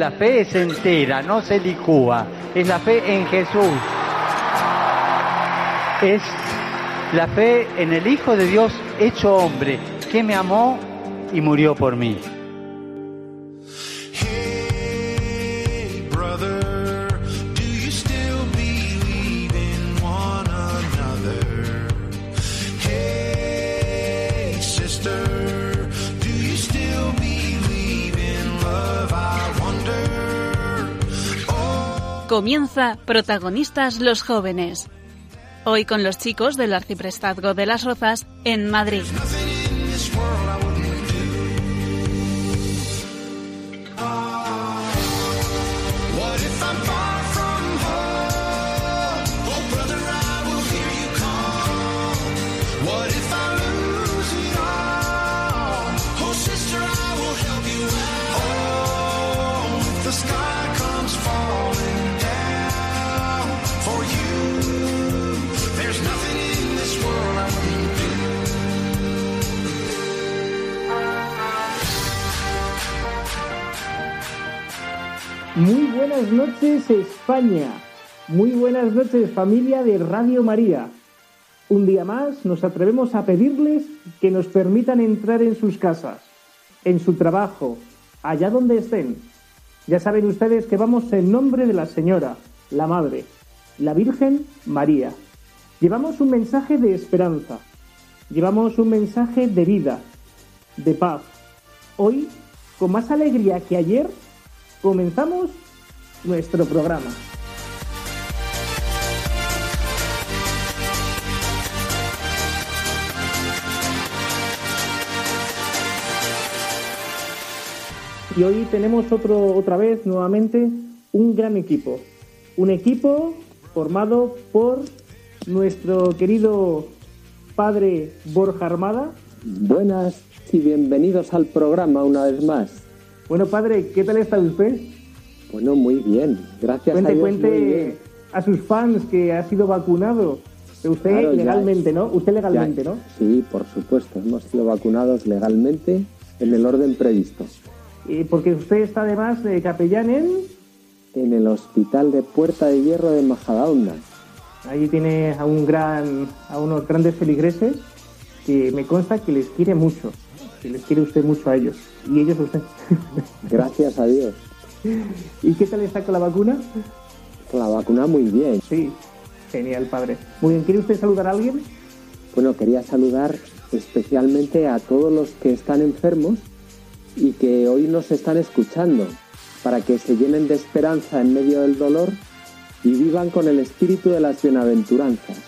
La fe es entera, no se licúa. Es la fe en Jesús. Es la fe en el Hijo de Dios hecho hombre, que me amó y murió por mí. Comienza Protagonistas los jóvenes. Hoy con los chicos del Arciprestazgo de las Rozas en Madrid. Buenas noches España, muy buenas noches familia de Radio María. Un día más nos atrevemos a pedirles que nos permitan entrar en sus casas, en su trabajo, allá donde estén. Ya saben ustedes que vamos en nombre de la Señora, la Madre, la Virgen María. Llevamos un mensaje de esperanza, llevamos un mensaje de vida, de paz. Hoy, con más alegría que ayer, comenzamos nuestro programa. Y hoy tenemos otro, otra vez, nuevamente, un gran equipo. Un equipo formado por nuestro querido padre Borja Armada. Buenas y bienvenidos al programa una vez más. Bueno, padre, ¿qué tal está usted? Bueno, muy bien, gracias Cuente, a Dios. muy cuente bien. a sus fans que ha sido vacunado. Usted Claro, ya- legalmente, ¿no? Usted legalmente, Ya- ¿no? Sí, por supuesto, hemos sido vacunados legalmente en el orden previsto. Eh, porque usted está además de capellán en... En el Hospital de Puerta de Hierro de Majadahonda. Ahí tiene a un gran, a unos grandes feligreses que me consta que les quiere mucho, que les quiere usted mucho a ellos y ellos a usted. Gracias a Dios. ¿Y qué tal está con la vacuna? La vacuna muy bien. Sí, genial, padre. Muy bien, ¿quiere usted saludar a alguien? Bueno, quería saludar especialmente a todos los que están enfermos y que hoy nos están escuchando, para que se llenen de esperanza en medio del dolor y vivan con el espíritu de las bienaventuranzas.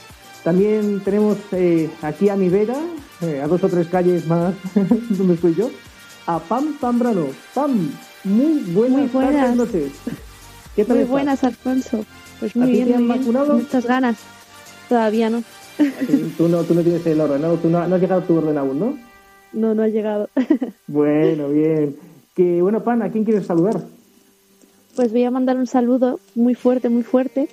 También tenemos eh, aquí a mi vera, eh, a dos o tres calles más donde estoy yo, a Pam Zambrano. Pam, muy buenas, Muy buenas. tardes, noches. ¿Qué tal Muy estás? buenas, Alfonso. Pues ¿A muy bien, te han muy bien. vacunado? Muchas ganas. Todavía no. Tú no, tú no tienes el orden, ¿no? Tú no, no has llegado a tu orden aún, ¿no? No, no ha llegado. Bueno, bien. Que bueno, Pan, ¿a quién quieres saludar? Pues voy a mandar un saludo muy fuerte, muy fuerte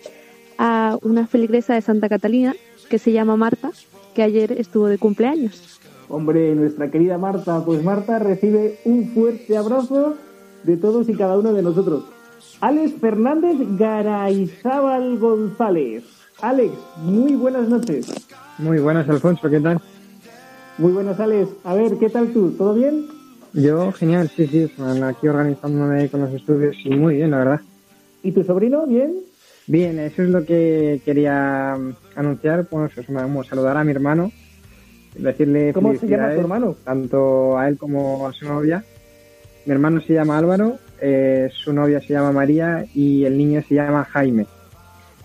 a una feligresa de Santa Catalina que se llama Marta, que ayer estuvo de cumpleaños. Hombre, nuestra querida Marta, pues Marta recibe un fuerte abrazo de todos y cada uno de nosotros. Alex Fernández Garayzábal González. Alex, muy buenas noches. Muy buenas, Alfonso, ¿qué tal? Muy buenas, Alex. A ver, ¿qué tal tú? ¿Todo bien? Yo, genial, sí, sí, bueno, aquí organizándome con los estudios y muy bien, la verdad. ¿Y tu sobrino? ¿Bien? Bien, eso es lo que quería mm, anunciar, pues os vamos a saludar a mi hermano, decirle ¿Cómo se llama tu felicidades, hermano? tanto a él como a su novia. Mi hermano se llama Álvaro, eh, su novia se llama María y el niño se llama Jaime.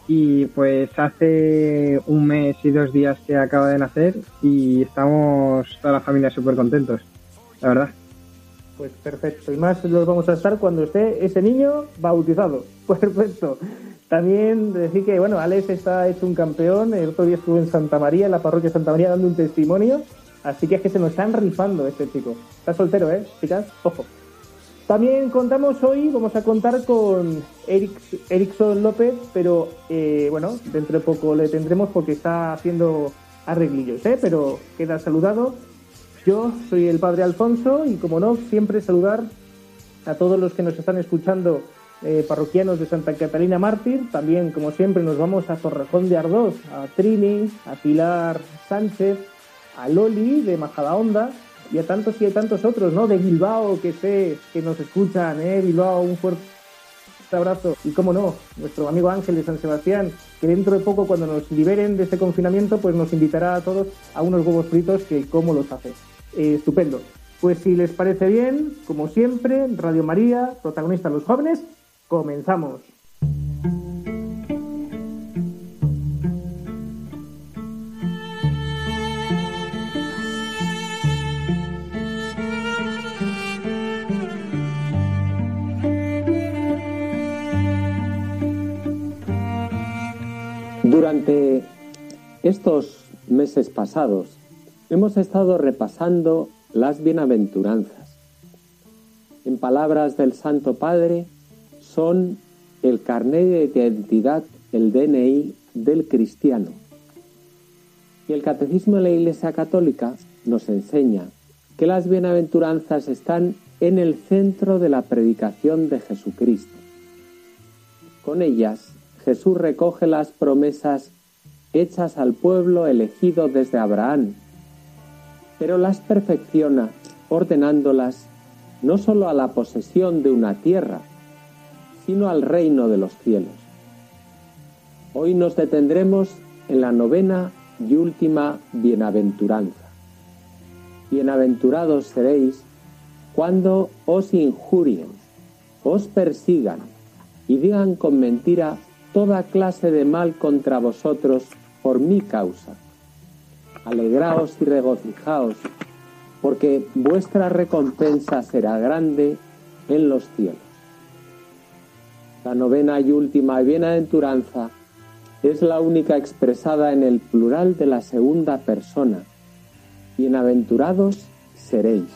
Y pues hace un mes y dos días que acaba de nacer y estamos toda la familia súper contentos, la verdad. Pues perfecto. Y más los vamos a estar cuando esté ese niño bautizado. Perfecto. También decir que, bueno, Alex está hecho un campeón. El otro día estuvo en Santa María, en la parroquia de Santa María, dando un testimonio. Así que es que se nos están rifando este chico. Está soltero, ¿eh? Chicas, ojo. También contamos hoy, vamos a contar con Eric, Erickson López, pero eh, bueno, dentro de poco le tendremos porque está haciendo arreglillos, ¿eh? Pero queda saludado. Yo soy el padre Alfonso y como no, siempre saludar a todos los que nos están escuchando, eh, parroquianos de Santa Catalina Mártir. También, como siempre, nos vamos a Torrejón de Ardós, a Trini, a Pilar Sánchez, a Loli de Majadahonda y a tantos y a tantos otros, ¿no? De Bilbao, que sé que nos escuchan, ¿eh? Bilbao, un fuerte abrazo. Y cómo no, nuestro amigo Ángel de San Sebastián, que dentro de poco, cuando nos liberen de este confinamiento, pues nos invitará a todos a unos huevos fritos que cómo los hace. Eh, estupendo. Pues si les parece bien, como siempre, Radio María, protagonistas los jóvenes, comenzamos. Durante estos meses pasados hemos estado repasando las bienaventuranzas. En palabras del Santo Padre, son el carnet de identidad, el DNI del cristiano. Y el Catecismo de la Iglesia Católica nos enseña que las bienaventuranzas están en el centro de la predicación de Jesucristo. Con ellas, Jesús recoge las promesas hechas al pueblo elegido desde Abraham, pero las perfecciona ordenándolas no sólo a la posesión de una tierra, sino al reino de los cielos. Hoy nos detendremos en la novena y última bienaventuranza. Bienaventurados seréis cuando os injurien, os persigan y digan con mentira toda clase de mal contra vosotros por mi causa. Alegraos y regocijaos, porque vuestra recompensa será grande en los cielos. La novena y última bienaventuranza es la única expresada en el plural de la segunda persona. Bienaventurados seréis.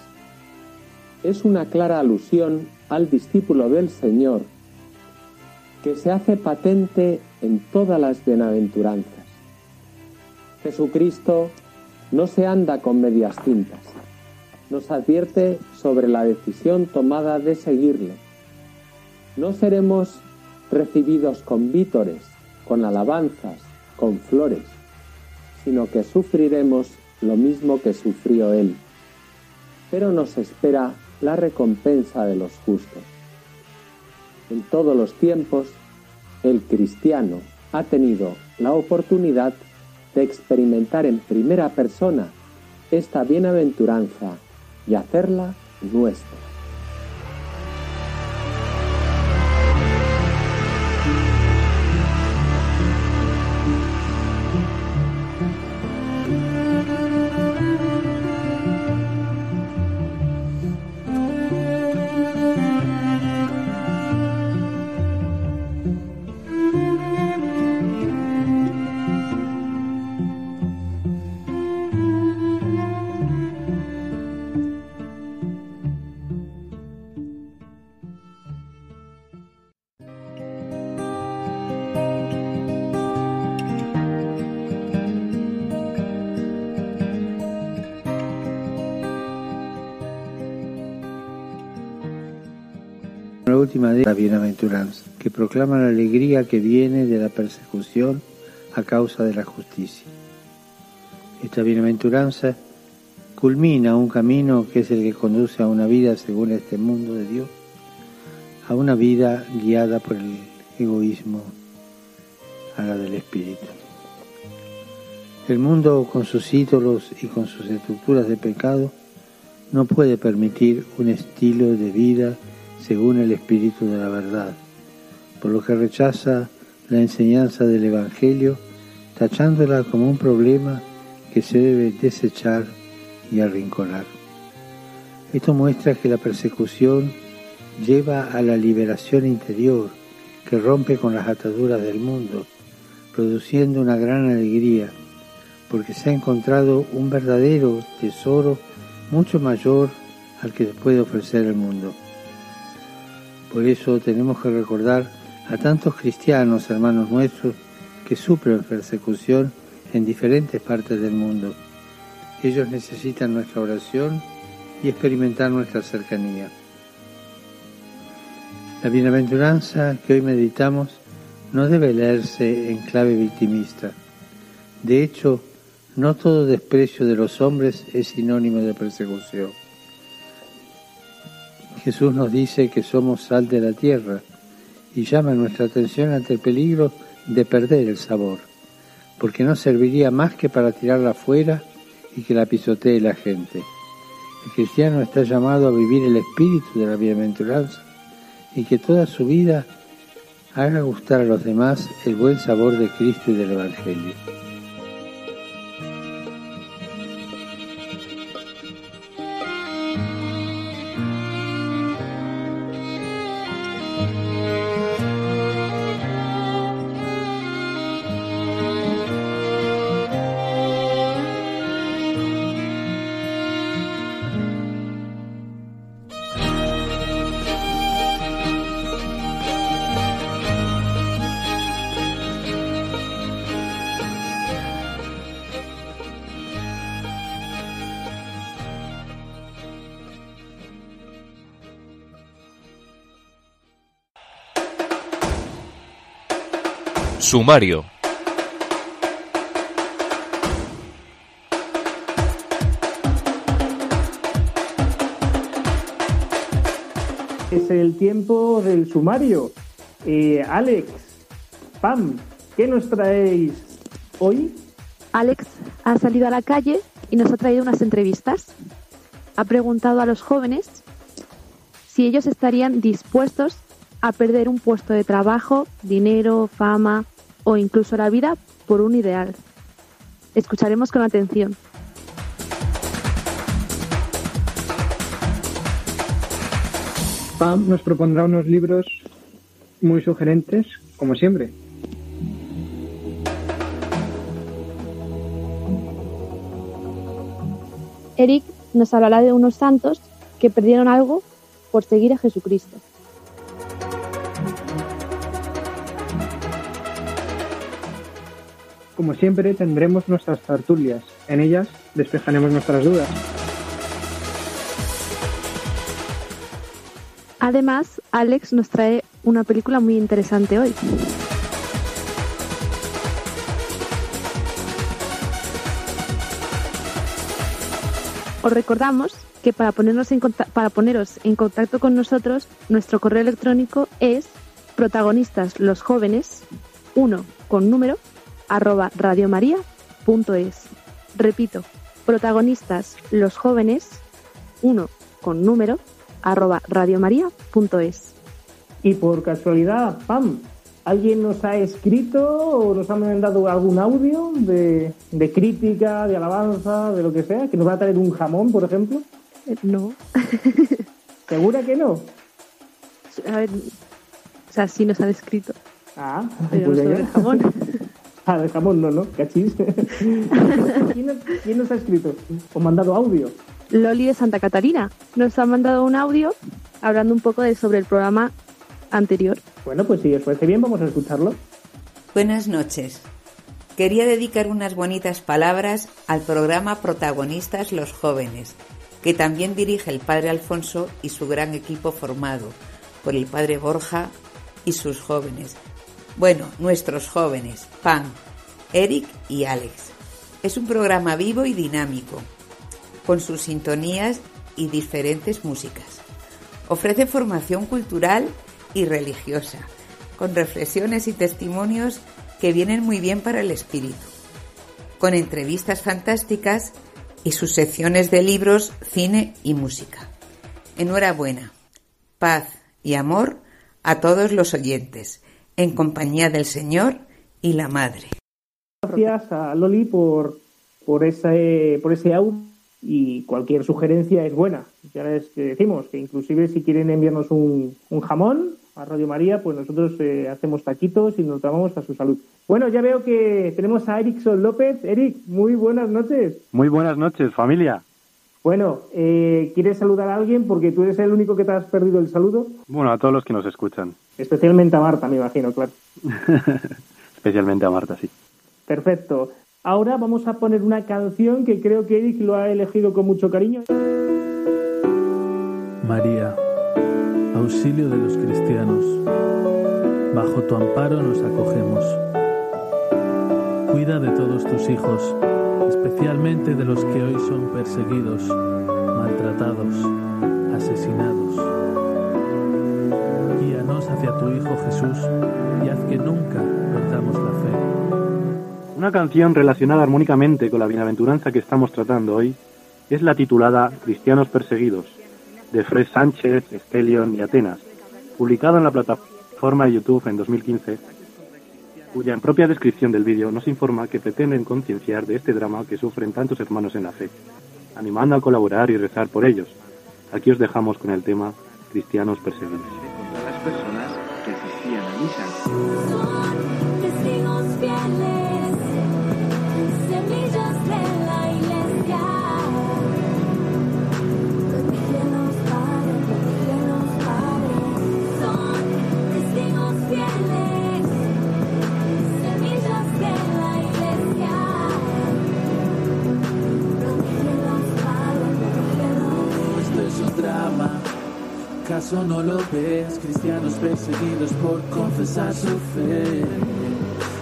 Es una clara alusión al discípulo del Señor que se hace patente en todas las bienaventuranzas. Jesucristo no se anda con medias tintas. Nos advierte sobre la decisión tomada de seguirle. No seremos recibidos con vítores, con alabanzas, con flores, sino que sufriremos lo mismo que sufrió Él. Pero nos espera la recompensa de los justos. En todos los tiempos, el cristiano ha tenido la oportunidad de experimentar en primera persona esta bienaventuranza y hacerla nuestra. La bienaventuranza, que proclama la alegría que viene de la persecución a causa de la justicia. Esta bienaventuranza culmina un camino que es el que conduce a una vida según este mundo de Dios, a una vida guiada por el egoísmo, a la del espíritu. El mundo con sus ídolos y con sus estructuras de pecado no puede permitir un estilo de vida según el espíritu de la verdad, por lo que rechaza la enseñanza del Evangelio, tachándola como un problema que se debe desechar y arrinconar. Esto muestra que la persecución lleva a la liberación interior que rompe con las ataduras del mundo, produciendo una gran alegría, porque se ha encontrado un verdadero tesoro mucho mayor al que puede ofrecer el mundo. Por eso tenemos que recordar a tantos cristianos, hermanos nuestros, que sufren persecución en diferentes partes del mundo. Ellos necesitan nuestra oración y experimentar nuestra cercanía. La bienaventuranza que hoy meditamos no debe leerse en clave victimista. De hecho, no todo desprecio de los hombres es sinónimo de persecución. Jesús nos dice que somos sal de la tierra y llama nuestra atención ante el peligro de perder el sabor, porque no serviría más que para tirarla afuera y que la pisotee la gente. El cristiano está llamado a vivir el espíritu de la bienaventuranza y que toda su vida haga gustar a los demás el buen sabor de Cristo y del Evangelio. Sumario. Es el tiempo del sumario. Eh, Alex, Pam, ¿qué nos traéis hoy? Alex ha salido a la calle y nos ha traído unas entrevistas. Ha preguntado a los jóvenes si ellos estarían dispuestos a perder un puesto de trabajo, dinero, fama o incluso la vida por un ideal. Escucharemos con atención. Pam nos propondrá unos libros muy sugerentes, como siempre. Eric nos hablará de unos santos que perdieron algo por seguir a Jesucristo. Como siempre, tendremos nuestras tertulias. En ellas despejaremos nuestras dudas. Además, Alex nos trae una película muy interesante hoy. Os recordamos que para, poneros en contacto con nosotros, nuestro correo electrónico es protagonistas los jóvenes 1 con número arroba radiomaria.es. Repito, protagonistas los jóvenes 1 con número arroba radiomaria.es. Y por casualidad, Pam, ¿alguien nos ha escrito o nos ha mandado algún audio de, de crítica, de alabanza, de lo que sea? ¿Que nos va a traer un jamón, por ejemplo? Eh, No, ¿Segura que no? a ver, o sea, sí nos han escrito, Ah, pero pues sobre el jamón. Ah, de jamón no, ¿no? Cachis. ¿Quién, nos, quién nos ha escrito? ¿O mandado audio? Loli de Santa Catarina nos ha mandado un audio hablando un poco de sobre el programa anterior. Bueno, pues si os parece bien, vamos a escucharlo. Buenas noches. Quería dedicar unas bonitas palabras al programa Protagonistas los Jóvenes, que también dirige el padre Alfonso y su gran equipo formado por el padre Borja y sus jóvenes. Bueno, nuestros jóvenes, Pan, Eric y Alex. Es un programa vivo y dinámico, con sus sintonías y diferentes músicas. Ofrece formación cultural y religiosa, con reflexiones y testimonios que vienen muy bien para el espíritu, con entrevistas fantásticas y sus secciones de libros, cine y música. Enhorabuena, paz y amor a todos los oyentes, en compañía del Señor y la Madre. Gracias a Loli por, por, ese, por ese audio y cualquier sugerencia es buena. Ya les que decimos que inclusive si quieren enviarnos un, un jamón a Radio María, pues nosotros eh, hacemos taquitos y nos tomamos a su salud. Bueno, ya veo que tenemos a Erickson López. Eric, muy buenas noches. Muy buenas noches, familia. Bueno, eh, ¿quieres saludar a alguien? Porque tú eres el único que te has perdido el saludo. Bueno, a todos los que nos escuchan, Especialmente a Marta, me imagino, claro. especialmente a Marta, sí. Perfecto. Ahora vamos a poner una canción que creo que Eric lo ha elegido con mucho cariño. María, auxilio de los cristianos. Bajo tu amparo nos acogemos. Cuida de todos tus hijos, especialmente de los que hoy son perseguidos, maltratados, asesinados. Guíanos hacia tu Hijo Jesús y haz que nunca perdamos la fe. Una canción relacionada armónicamente con la bienaventuranza que estamos tratando hoy es la titulada Cristianos Perseguidos, de Fred Sánchez, Estelion y Atenas, publicado en la plataforma de YouTube en 2015, cuya propia descripción del vídeo nos informa que pretenden concienciar de este drama que sufren tantos hermanos en la fe, animando a colaborar y rezar por ellos. Aquí os dejamos con el tema Cristianos Perseguidos. contra las personas que asistían a misa. ¿Acaso no lo ves? Cristianos perseguidos por confesar su fe.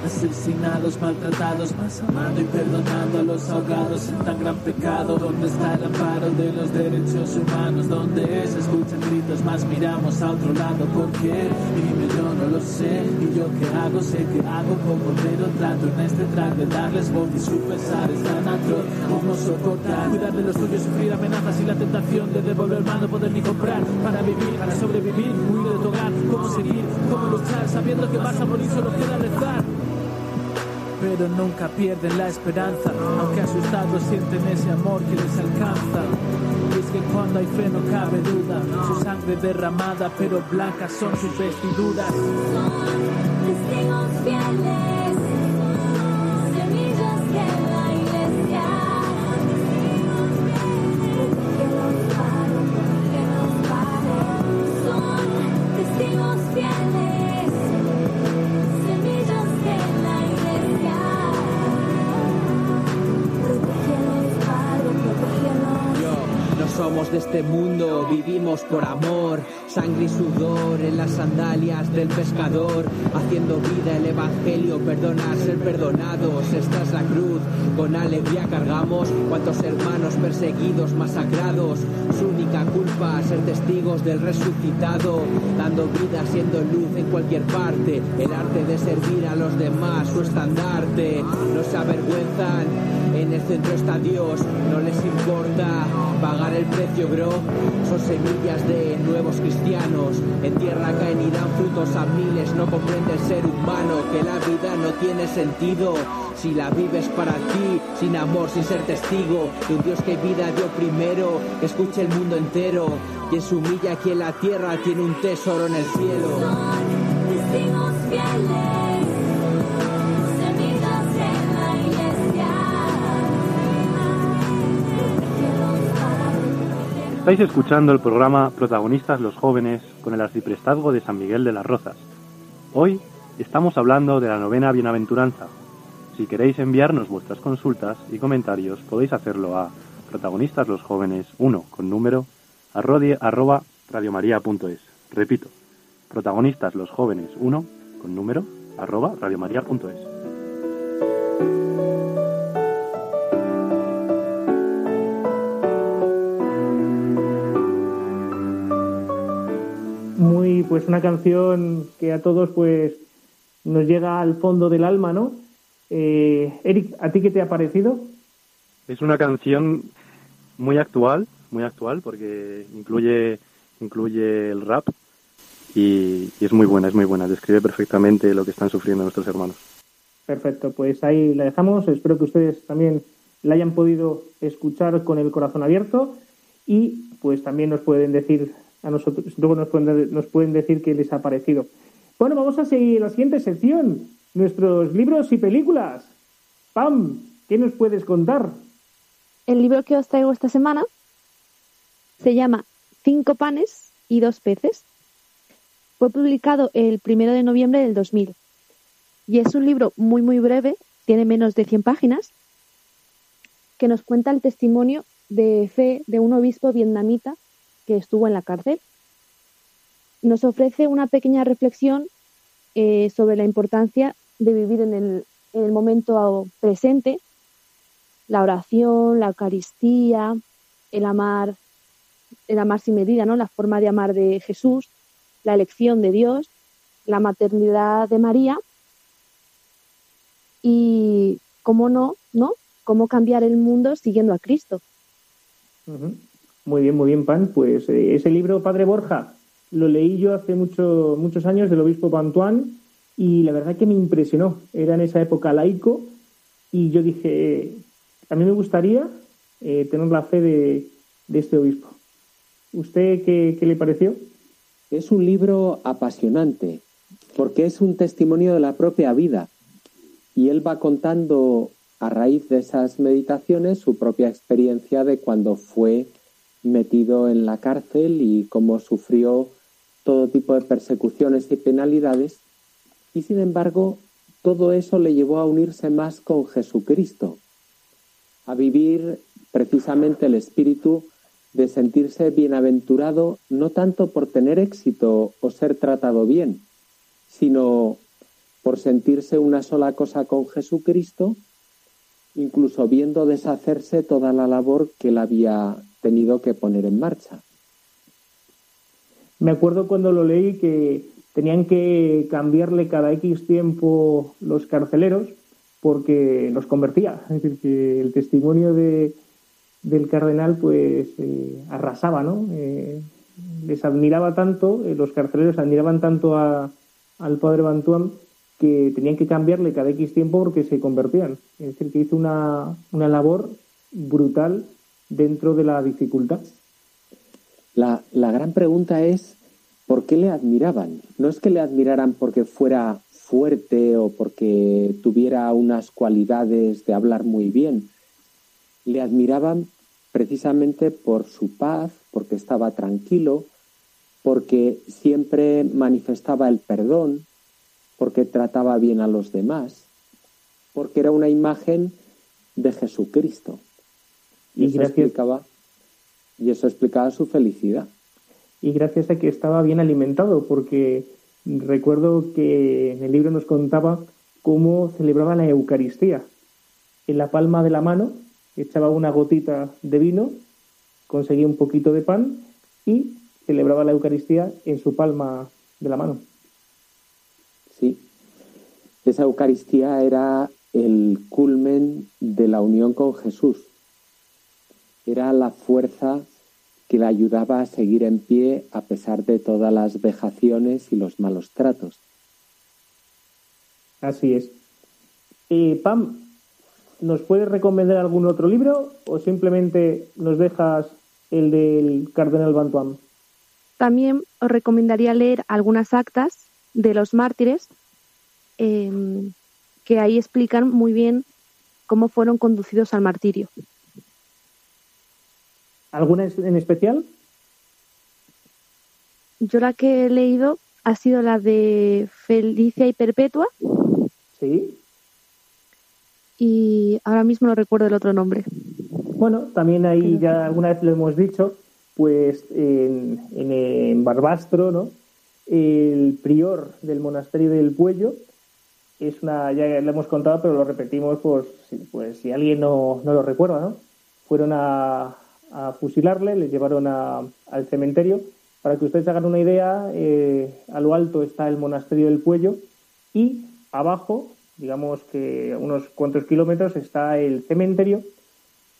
Asesinados, maltratados, más amando y perdonando a los ahogados en tan gran pecado. ¿Dónde está el amparo de los derechos humanos? ¿Dónde se escuchan gritos? Más miramos a otro lado. ¿Por qué? Dime, yo no lo sé. ¿Y yo qué hago? Sé que hago poco, pero trato en este track de darles voz y su pesar es tan atroz como soportar. Cuidar de los tuyos, sufrir amenazas y la tentación de devolver mal, no poder ni comprar. Para vivir, para sobrevivir, huir de tu hogar. ¿Cómo seguir? ¿Cómo luchar? Sabiendo que vas a morir, solo queda rezar pero nunca pierden la esperanza, aunque asustados sienten ese amor que les alcanza. Es que cuando hay fe no cabe duda, su sangre derramada, pero blancas son sus vestiduras. Este mundo, vivimos por amor, sangre y sudor en las sandalias del pescador, haciendo vida el evangelio, perdonar, ser perdonados, esta es la cruz, con alegría cargamos, cuantos hermanos perseguidos, masacrados, su única culpa, ser testigos del resucitado, dando vida, siendo luz en cualquier parte, el arte de servir a los demás, su estandarte, no se avergüenzan, en el centro está Dios, no les importa pagar el precio, bro. Son semillas de nuevos cristianos. En tierra caen y dan frutos a miles. No comprende el ser humano que la vida no tiene sentido. Si la vives para ti, sin amor, sin ser testigo de un Dios que vida dio primero, que escuche el mundo entero. Se humilla aquí en la tierra tiene un tesoro en el cielo. Estáis escuchando el programa Protagonistas los jóvenes con el arciprestazgo de San Miguel de las Rozas. Hoy estamos hablando de la novena bienaventuranza. Si queréis enviarnos vuestras consultas y comentarios podéis hacerlo a protagonistas los jóvenes 1 con número arroba radiomaria.es. Repito, protagonistas los jóvenes 1 con número arroba radiomaria.es. Muy, pues una canción que a todos pues nos llega al fondo del alma, ¿no? Eh, Eric, ¿a ti qué te ha parecido? Es una canción muy actual, muy actual porque incluye incluye el rap y, y es muy buena, es muy buena, describe perfectamente lo que están sufriendo nuestros hermanos. Perfecto, pues ahí la dejamos. Espero que ustedes también la hayan podido escuchar con el corazón abierto y pues también nos pueden decir a nosotros, luego nos pueden, decir qué les ha parecido. Bueno, vamos a seguir la siguiente sección, nuestros libros y películas. Pam, ¿qué nos puedes contar? El libro que os traigo esta semana se llama Cinco panes y dos peces. Fue publicado el primero de noviembre del 2000 y es un libro muy muy breve, tiene menos de 100 páginas, que nos cuenta el testimonio de fe de un obispo vietnamita que estuvo en la cárcel. nos ofrece una pequeña reflexión eh, sobre la importancia de vivir en el, en el momento presente, la oración, la Eucaristía, el amar, el amar sin medida, ¿no? La forma de amar de Jesús, la elección de Dios, la maternidad de María y cómo no, ¿no? Cómo cambiar el mundo siguiendo a Cristo. Muy bien, muy bien, Pan. Pues eh, ese libro, Padre Borja, lo leí yo hace mucho, muchos años del obispo Pantuán y la verdad que me impresionó. Era en esa época laico y yo dije, a mí me gustaría eh, tener la fe de, de este obispo. ¿Usted qué, qué le pareció? Es un libro apasionante, porque es un testimonio de la propia vida. Y él va contando, a raíz de esas meditaciones, su propia experiencia de cuando fue metido en la cárcel y cómo sufrió todo tipo de persecuciones y penalidades. Y sin embargo, todo eso le llevó a unirse más con Jesucristo, a vivir precisamente el espíritu de sentirse bienaventurado no tanto por tener éxito o ser tratado bien, sino por sentirse una sola cosa con Jesucristo, incluso viendo deshacerse toda la labor que él había tenido que poner en marcha. Me acuerdo cuando lo leí que tenían que cambiarle cada X tiempo los carceleros porque los convertía. Es decir, que el testimonio de, del cardenal pues eh, arrasaba, ¿no? Eh, les admiraba tanto, eh, los carceleros admiraban tanto a, al padre Bantuán que tenían que cambiarle cada X tiempo porque se convertían. Es decir, que hizo una, una labor brutal dentro de la dificultad. La, la gran pregunta es, ¿por qué le admiraban? No es que le admiraran porque fuera fuerte o porque tuviera unas cualidades de hablar muy bien. Le admiraban precisamente por su paz, porque estaba tranquilo, porque siempre manifestaba el perdón, porque trataba bien a los demás, porque era una imagen de Jesucristo. Y, Y eso gracias- explicaba, y eso explicaba su felicidad. y gracias a que estaba bien alimentado, porque recuerdo que en el libro nos contaba cómo celebraba la Eucaristía. En la palma de la mano echaba una gotita de vino, conseguía un poquito de pan y celebraba la Eucaristía en su palma de la mano. Sí. Esa Eucaristía era el culmen de la unión con Jesús. Era la fuerza que le ayudaba a seguir en pie a pesar de todas las vejaciones y los malos tratos. Así es. Eh, Pam, ¿nos puedes recomendar algún otro libro o simplemente nos dejas el del Cardenal Bantuán? También os recomendaría leer algunas actas de los mártires eh, que ahí explican muy bien cómo fueron conducidos al martirio. ¿Alguna en especial? Yo la que he leído ha sido la de Felicia y Perpetua Sí. y ahora mismo no recuerdo el otro nombre. Bueno, también ahí ya alguna vez lo hemos dicho, pues en, en, en Barbastro, ¿no? El prior del monasterio del Puello es una, ya lo hemos contado, pero lo repetimos, pues, si- pues si alguien no, no lo recuerda, ¿no? Fueron a, a fusilarle, le llevaron a- al cementerio. Para que ustedes hagan una idea, eh, a lo alto está el monasterio del Puello y abajo, digamos que unos cuantos kilómetros, está el cementerio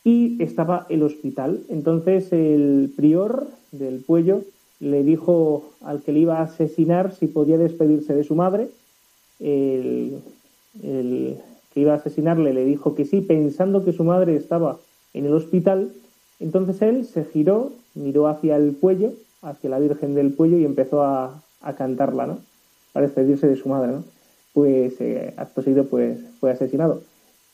y estaba el hospital. Entonces el prior del Puello le dijo al que le iba a asesinar si podía despedirse de su madre. El, el que iba a asesinarle le dijo que sí, pensando que su madre estaba en el hospital. Entonces él se giró, miró hacia el Puello, hacia la Virgen del Puello y empezó a, a cantarla, ¿no? Para despedirse de su madre, ¿no? Pues eh, acto seguido pues, fue asesinado.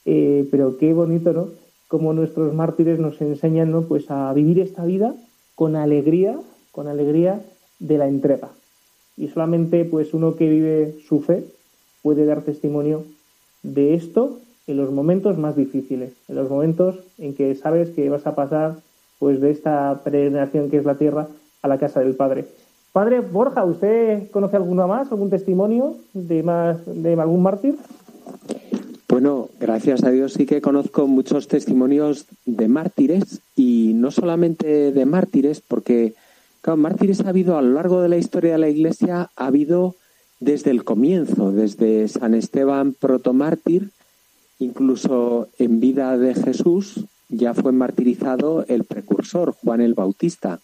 Eh, pero qué bonito, ¿no? Como nuestros mártires nos enseñan, ¿no? Pues a vivir esta vida con alegría, con alegría de la entrega. Y solamente pues uno que vive su fe puede dar testimonio de esto en los momentos más difíciles, en los momentos en que sabes que vas a pasar pues de esta peregrinación que es la tierra a la casa del Padre. Padre Borja, ¿usted conoce alguno más, algún testimonio de, más, de algún mártir? Bueno, gracias a Dios sí que conozco muchos testimonios de mártires y no solamente de mártires, porque claro, mártires ha habido a lo largo de la historia de la Iglesia, ha habido desde el comienzo, desde San Esteban protomártir, incluso en vida de Jesús ya fue martirizado el precursor, Juan el Bautista.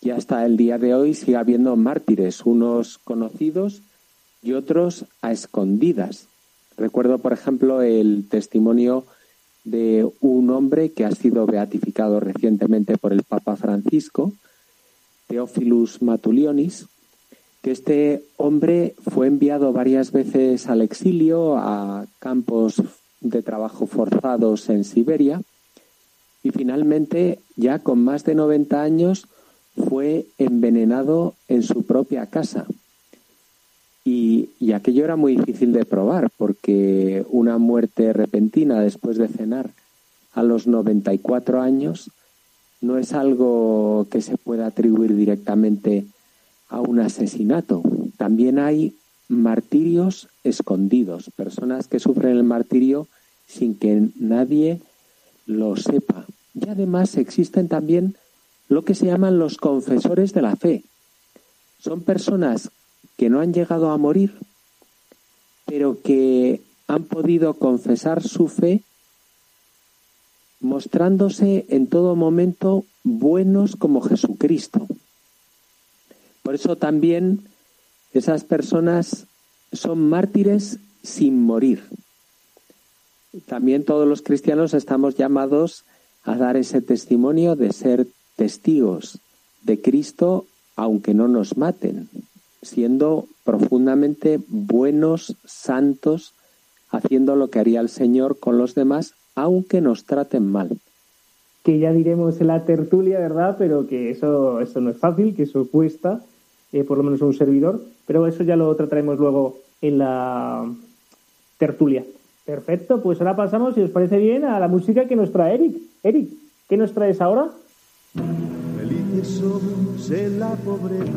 Y hasta el día de hoy sigue habiendo mártires, unos conocidos y otros a escondidas. Recuerdo, por ejemplo, el testimonio de un hombre que ha sido beatificado recientemente por el Papa Francisco, Teófilus Matulionis, que este hombre fue enviado varias veces al exilio, a campos de trabajo forzados en Siberia, y finalmente, ya con más de 90 años, fue envenenado en su propia casa. Y, y, aquello era muy difícil de probar, porque una muerte repentina después de cenar a los 94 años no es algo que se pueda atribuir directamente a un asesinato. También hay martirios escondidos, personas que sufren el martirio sin que nadie lo sepa. Y además existen también lo que se llaman los confesores de la fe. Son personas que no han llegado a morir, pero que han podido confesar su fe mostrándose en todo momento buenos como Jesucristo. Por eso también esas personas son mártires sin morir. También todos los cristianos estamos llamados a dar ese testimonio de ser testigos de Cristo aunque no nos maten, siendo profundamente buenos, santos, haciendo lo que haría el Señor con los demás, aunque nos traten mal. Que ya diremos en la tertulia, ¿verdad? Pero que eso, eso no es fácil, que eso cuesta, eh, por lo menos a un servidor, pero eso ya lo trataremos luego en la tertulia. Perfecto, pues ahora pasamos, si os parece bien, a la música que nos trae Eric. Eric, ¿qué nos traes ahora? Felices somos en la pobreza.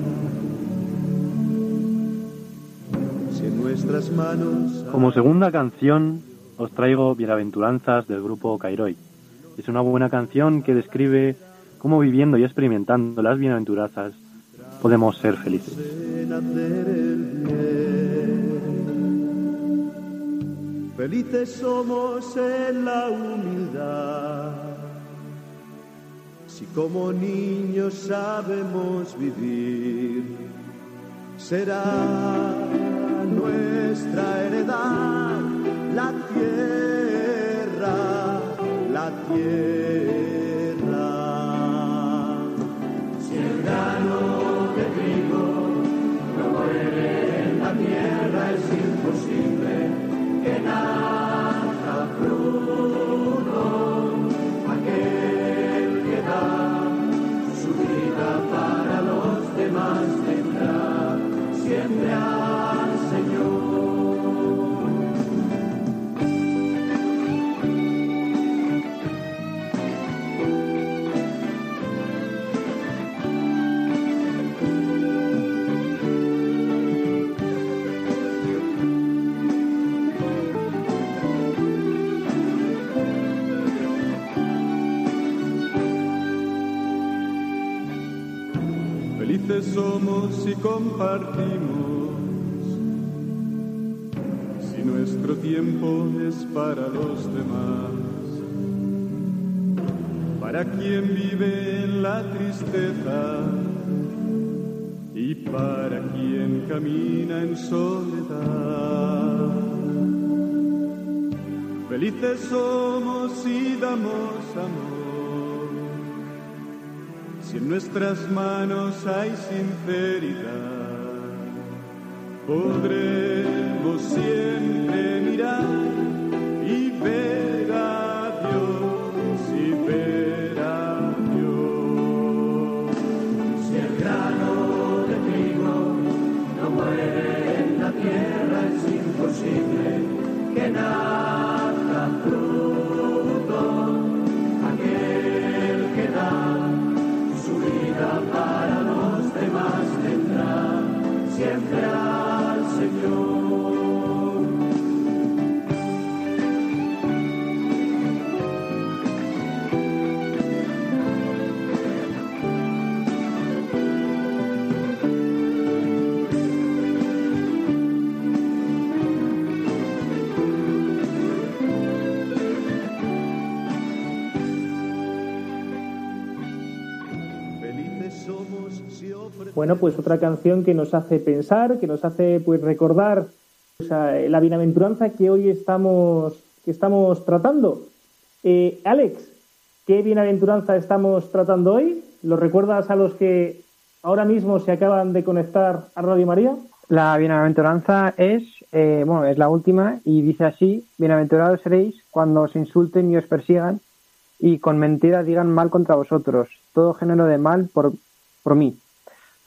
Si en nuestras manos. Como segunda canción os traigo Bienaventuranzas del grupo Cairoi. Es una buena canción que describe cómo viviendo y experimentando las bienaventuranzas podemos ser felices. Felices somos en la humildad. Si como niños sabemos vivir, será nuestra heredad la tierra, la tierra. Somos si compartimos, si nuestro tiempo es para los demás, para quien vive en la tristeza y para quien camina en soledad. Felices somos si damos amor. Si en nuestras manos hay sinceridad, podremos siempre mirar y ver a Dios y ver a Dios. Si el grano de trigo no muere en la tierra, es imposible que nazca Bueno, pues otra canción que nos hace pensar, que nos hace pues recordar pues, a la bienaventuranza que hoy estamos, que estamos tratando. Eh, Alex, ¿qué bienaventuranza estamos tratando hoy? ¿Lo recuerdas a los que ahora mismo se acaban de conectar a Radio María? La bienaventuranza es, eh, bueno, es la última y dice así, bienaventurados seréis cuando os insulten y os persigan y con mentira digan mal contra vosotros, todo género de mal por, por mí.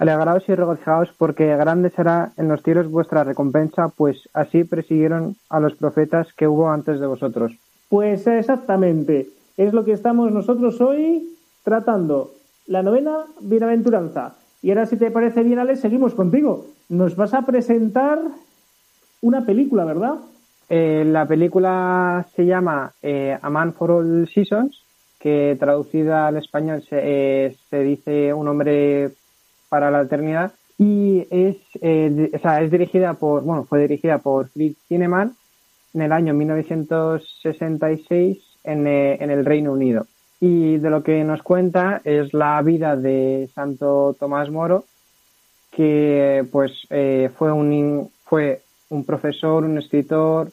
Alegraos y regocijaos porque grande será en los cielos vuestra recompensa, pues así persiguieron a los profetas que hubo antes de vosotros. Pues exactamente, es lo que estamos nosotros hoy tratando, la novena bienaventuranza. Y ahora, si te parece bien, Alex, seguimos contigo. Nos vas a presentar una película, ¿verdad? Eh, la película se llama eh, A Man for All Seasons, que traducida al español se, eh, se dice Un hombre para la eternidad y es, eh, o sea, es dirigida por, bueno, fue dirigida por Fritz Cineman en el año 1966 en, eh, en el Reino Unido. Y de lo que nos cuenta es la vida de Santo Tomás Moro, que pues eh, fue un fue un profesor, un escritor,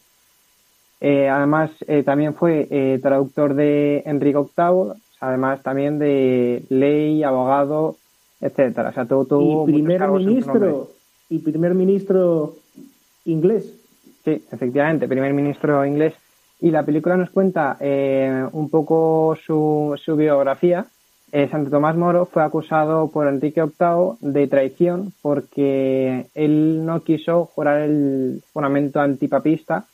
eh, además eh, también fue traductor de Enrique VIII, además también de ley, abogado, etcétera. O sea, todo tuvo y primer ministro y primer ministro inglés. Sí, efectivamente, primer ministro inglés. Y la película nos cuenta eh, un poco su, su biografía. Eh, Santo Tomás Moro fue acusado por Enrique VIII de traición porque él no quiso jurar el juramento antipapista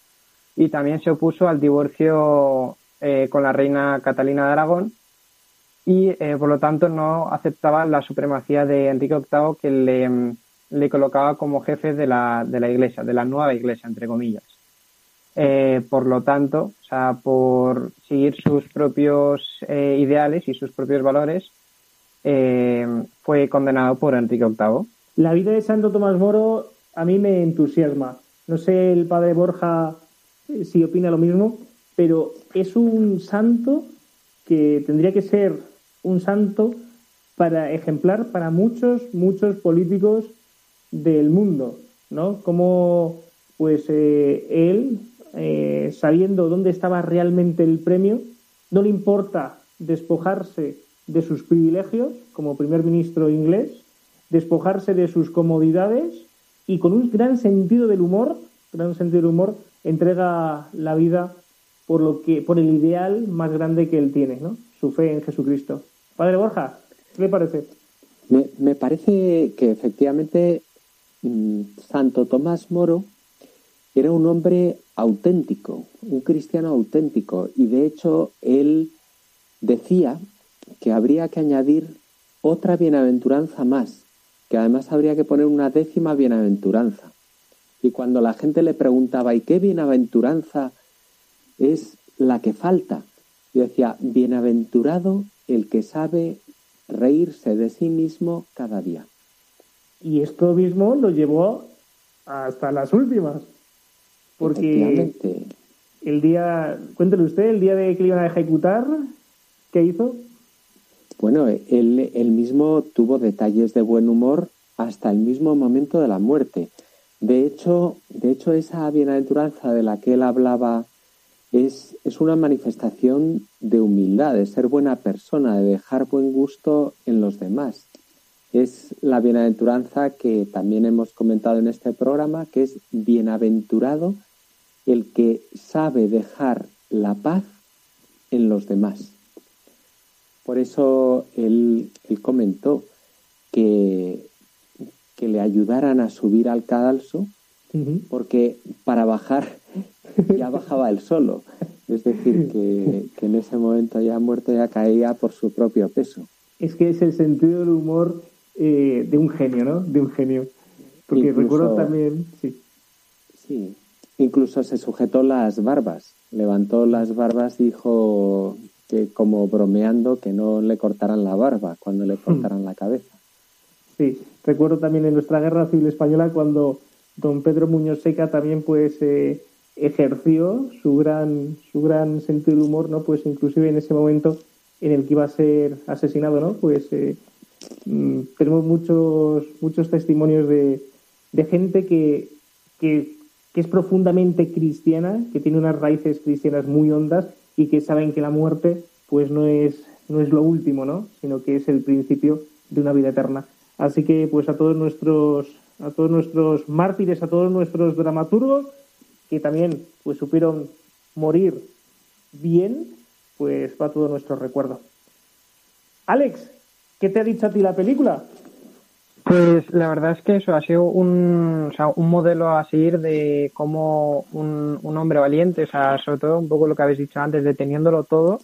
y también se opuso al divorcio eh, con la reina Catalina de Aragón y eh, por lo tanto no aceptaba la supremacía de Enrique VIII que le, mm, le colocaba como jefe de la, de la iglesia, de la nueva iglesia, entre comillas. Eh, por lo tanto, o sea, por seguir sus propios eh, ideales y sus propios valores, fue condenado por Enrique VIII. La vida de Santo Tomás Moro a mí me entusiasma. No sé el padre Borja si opina lo mismo, pero es un santo que tendría que ser un santo para ejemplar para muchos, muchos políticos del mundo, ¿no? Como pues eh, él, eh, sabiendo dónde estaba realmente el premio, no le importa despojarse de sus privilegios como primer ministro inglés, despojarse de sus comodidades y con un gran sentido del humor, gran sentido del humor, entrega la vida por lo que, por el ideal más grande que él tiene, ¿no? Su fe en Jesucristo. Padre Borja, ¿qué le parece? Me, me parece que efectivamente mm, Santo Tomás Moro era un hombre auténtico, un cristiano auténtico, y de hecho él decía que habría que añadir otra bienaventuranza más, que además habría que poner una décima bienaventuranza. Y cuando la gente le preguntaba, ¿y qué bienaventuranza es la que falta? Y decía, bienaventurado el que sabe reírse de sí mismo cada día. Y esto mismo lo llevó hasta las últimas. Porque el día, cuéntele usted, el día de que le iban a ejecutar, ¿qué hizo? Bueno, él, él mismo tuvo detalles de buen humor hasta el mismo momento de la muerte. De hecho, de hecho esa bienaventuranza de la que él hablaba es, es una manifestación de humildad, de ser buena persona, de dejar buen gusto en los demás. Es la bienaventuranza que también hemos comentado en este programa, que es bienaventurado el que sabe dejar la paz en los demás. Por eso él, él comentó que, que le ayudaran a subir al cadalso, porque para bajar ya bajaba él solo. Es decir, que, que en ese momento ya muerto ya caía por su propio peso. Es que es el sentido del humor eh, de un genio, ¿no? De un genio. Porque Incluso- recuerdo también, sí. Sí. Incluso se sujetó las barbas. Levantó las barbas, dijo que como bromeando que no le cortaran la barba cuando le cortaran la cabeza. Sí, recuerdo también en nuestra guerra civil española cuando don Pedro Muñoz Seca también pues eh, ejerció su gran su gran sentido del humor, ¿no? Pues inclusive en ese momento en el que iba a ser asesinado, ¿no? Pues eh, Mm, tenemos muchos, muchos testimonios de, de gente que, que, que es profundamente cristiana, que tiene unas raíces cristianas muy hondas y que saben que la muerte pues no es, no es lo último, ¿no? sino que es el principio de una vida eterna. Así que pues a todos nuestros a todos nuestros mártires, a todos nuestros dramaturgos que también pues supieron morir bien, pues va todo nuestro recuerdo. Alex, ¿qué te ha dicho a ti la película? Pues la verdad es que eso ha sido un, un modelo a seguir de cómo un, un hombre valiente, o sea, sobre todo un poco lo que habéis dicho antes, de teniéndolo todo,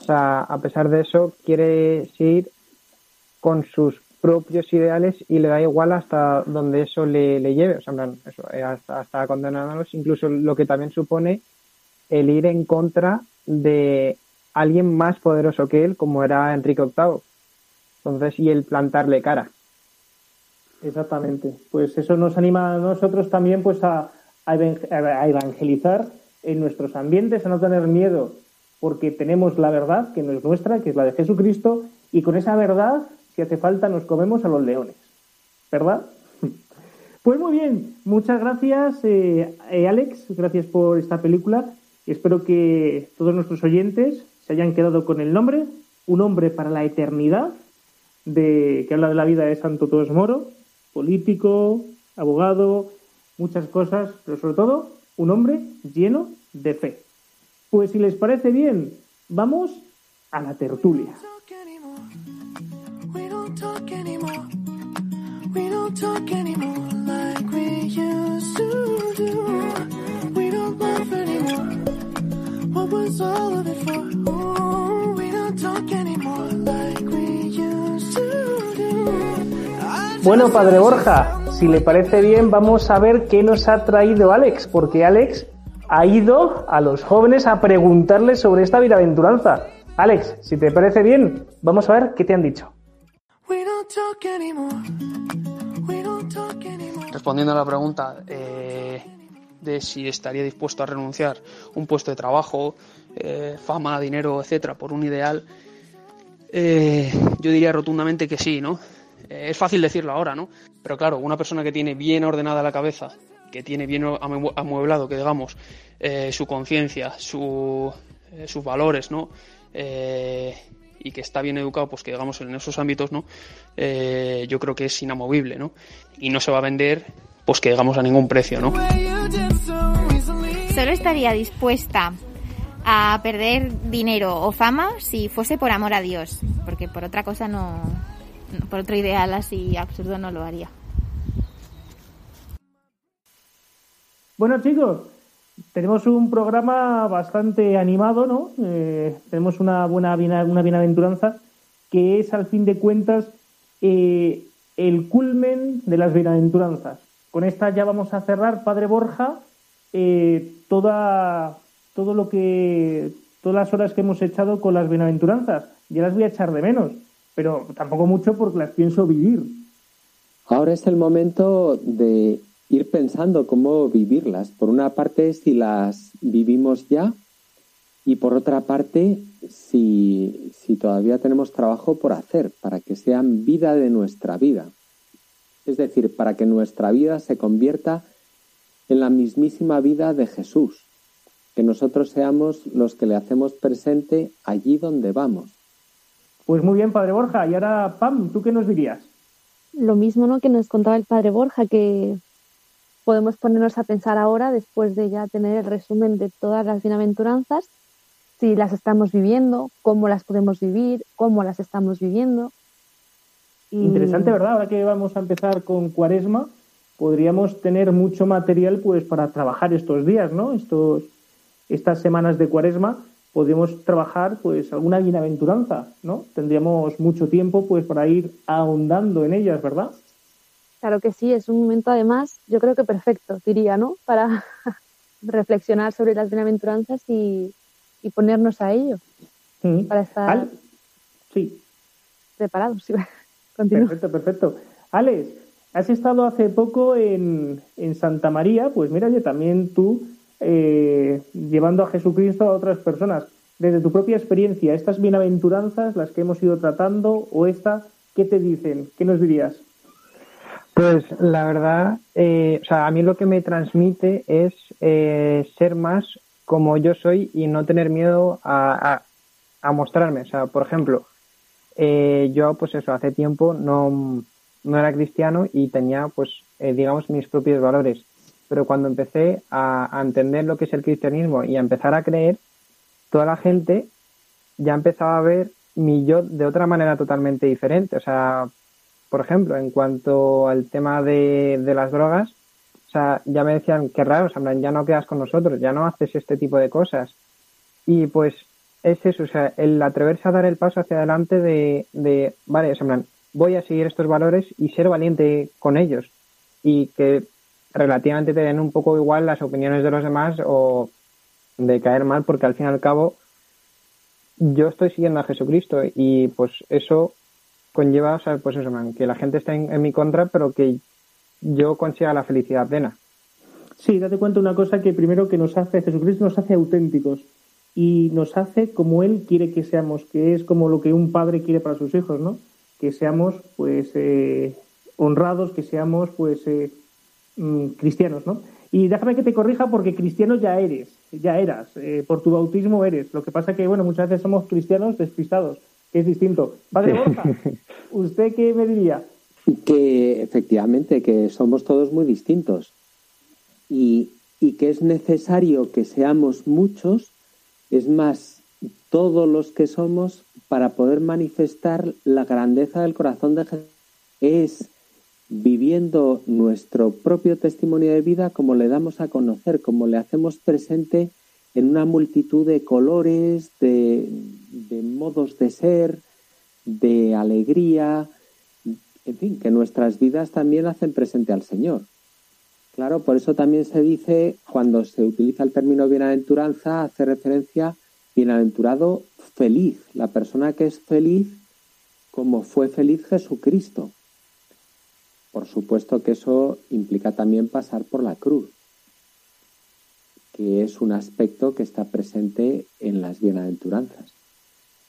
o sea, a pesar de eso, quiere seguir con sus propios ideales y le da igual hasta donde eso le, le lleve, o sea, eso, eh, hasta, hasta incluso lo que también supone el ir en contra de alguien más poderoso que él, como era Enrique VIII. Entonces, y el plantarle cara. Exactamente. Pues eso nos anima a nosotros también pues a, a evangelizar en nuestros ambientes, a no tener miedo, porque tenemos la verdad que no es nuestra, que es la de Jesucristo, y con esa verdad, si hace falta, nos comemos a los leones. ¿Verdad? Pues muy bien, muchas gracias eh, eh, Alex, gracias por esta película. Espero que todos nuestros oyentes se hayan quedado con el nombre, Un hombre para la eternidad, de, que habla de la vida de Santo Tomás Moro, político, abogado, muchas cosas, pero sobre todo un hombre lleno de fe. Pues si les parece bien, vamos a la tertulia. Talk anymore like we used to do. We don't laugh anymore. What was all of it for? We don't talk anymore like we used to do. Bueno, padre Borja, si le parece bien, vamos a ver qué nos ha traído Alex, porque Alex ha ido a los jóvenes a preguntarles sobre esta bienaventuranza. Alex, si te parece bien, vamos a ver qué te han dicho. We don't talk anymore. Respondiendo a la pregunta eh, de si estaría dispuesto a renunciar un puesto de trabajo, eh, fama, dinero, etcétera, por un ideal, eh, yo diría rotundamente que sí, ¿no? Es fácil decirlo ahora, ¿no? Pero claro, una persona que tiene bien ordenada la cabeza, que tiene bien amue- amueblado, que digamos, su conciencia, su, sus valores, ¿no? Y que está bien educado, pues que digamos en esos ámbitos, ¿no? Eh, yo creo que es inamovible, ¿no? Y no se va a vender, pues que digamos a ningún precio, ¿no? Solo estaría dispuesta a perder dinero o fama si fuese por amor a Dios, porque por otra cosa no, no- por otro ideal así absurdo no lo haría. Bueno, chicos, tenemos un programa bastante animado, ¿no? Eh, tenemos una buena una bienaventuranza que es, al fin de cuentas, eh, el culmen de las bienaventuranzas. Con esta ya vamos a cerrar, Padre Borja, eh, toda, todo lo que, todas las horas que hemos echado con las bienaventuranzas. Ya las voy a echar de menos, pero tampoco mucho porque las pienso vivir. Ahora es el momento de ir pensando cómo vivirlas. Por una parte, si las vivimos ya y por otra parte, si, si todavía tenemos trabajo por hacer para que sean vida de nuestra vida. Es decir, para que nuestra vida se convierta en la mismísima vida de Jesús. Que nosotros seamos los que le hacemos presente allí donde vamos. Pues muy bien, Padre Borja. Y ahora, Pam, ¿tú qué nos dirías? Lo mismo ¿no? que nos contaba el padre Borja, que podemos ponernos a pensar ahora, después de ya tener el resumen de todas las bienaventuranzas, si las estamos viviendo, cómo las podemos vivir, cómo las estamos viviendo. Y- Interesante, ¿verdad? Ahora que vamos a empezar con Cuaresma, podríamos tener mucho material pues para trabajar estos días, ¿no? Estos, estas semanas de Cuaresma podríamos trabajar pues alguna bienaventuranza, ¿no? Tendríamos mucho tiempo pues para ir ahondando en ellas, ¿verdad? Claro que sí, es un momento además, yo creo que perfecto, diría, ¿no? Para reflexionar sobre las bienaventuranzas y, y ponernos a ello, para estar Al- Sí, preparados. Continúa. Perfecto, perfecto. Alex, has estado hace poco en, en Santa María, pues mira, oye, también tú eh, llevando a Jesucristo a otras personas. Desde tu propia experiencia, estas bienaventuranzas, las que hemos ido tratando, o esta, ¿qué te dicen? ¿Qué nos dirías? Pues la verdad, eh, o sea, a mí lo que me transmite es eh, ser más como yo soy y no tener miedo a, a- a mostrarme. O sea, por ejemplo, eh, yo pues eso, hace tiempo no, no era cristiano y tenía pues, eh, digamos, mis propios valores. Pero cuando empecé a, a entender lo que es el cristianismo y a empezar a creer, toda la gente ya empezaba a ver mi yo de otra manera totalmente diferente. O sea, por ejemplo, en cuanto al tema de, de las drogas, o sea, ya me decían, qué raro, plan, ya no quedas con nosotros, ya no haces este tipo de cosas. Y pues es eso, o sea, el atreverse a dar el paso hacia adelante de, de vale, plan, voy a seguir estos valores y ser valiente con ellos. Y que relativamente te den un poco igual las opiniones de los demás o de caer mal, porque al fin y al cabo yo estoy siguiendo a Jesucristo y pues eso conlleva, o pues eso, man, que la gente esté en, en mi contra, pero que yo consiga la felicidad plena. Sí, date cuenta una cosa que primero que nos hace, Jesucristo nos hace auténticos y nos hace como Él quiere que seamos, que es como lo que un padre quiere para sus hijos, ¿no? Que seamos, pues, eh, honrados, que seamos, pues, eh, mm, cristianos, ¿no? Y déjame que te corrija porque cristiano ya eres, ya eras, eh, por tu bautismo eres. Lo que pasa que, bueno, muchas veces somos cristianos despistados, que es distinto. Padre Borja, ¿usted qué me diría? que efectivamente que somos todos muy distintos y, y que es necesario que seamos muchos, es más, todos los que somos para poder manifestar la grandeza del corazón de Jesús es viviendo nuestro propio testimonio de vida como le damos a conocer, como le hacemos presente en una multitud de colores, de, modos de ser, de alegría, en fin, que nuestras vidas también hacen presente al Señor. Claro, por eso también se dice, cuando se utiliza el término bienaventuranza, hace referencia bienaventurado feliz, la persona que es feliz como fue feliz Jesucristo. Por supuesto que eso implica también pasar por la cruz, que es un aspecto que está presente en las bienaventuranzas.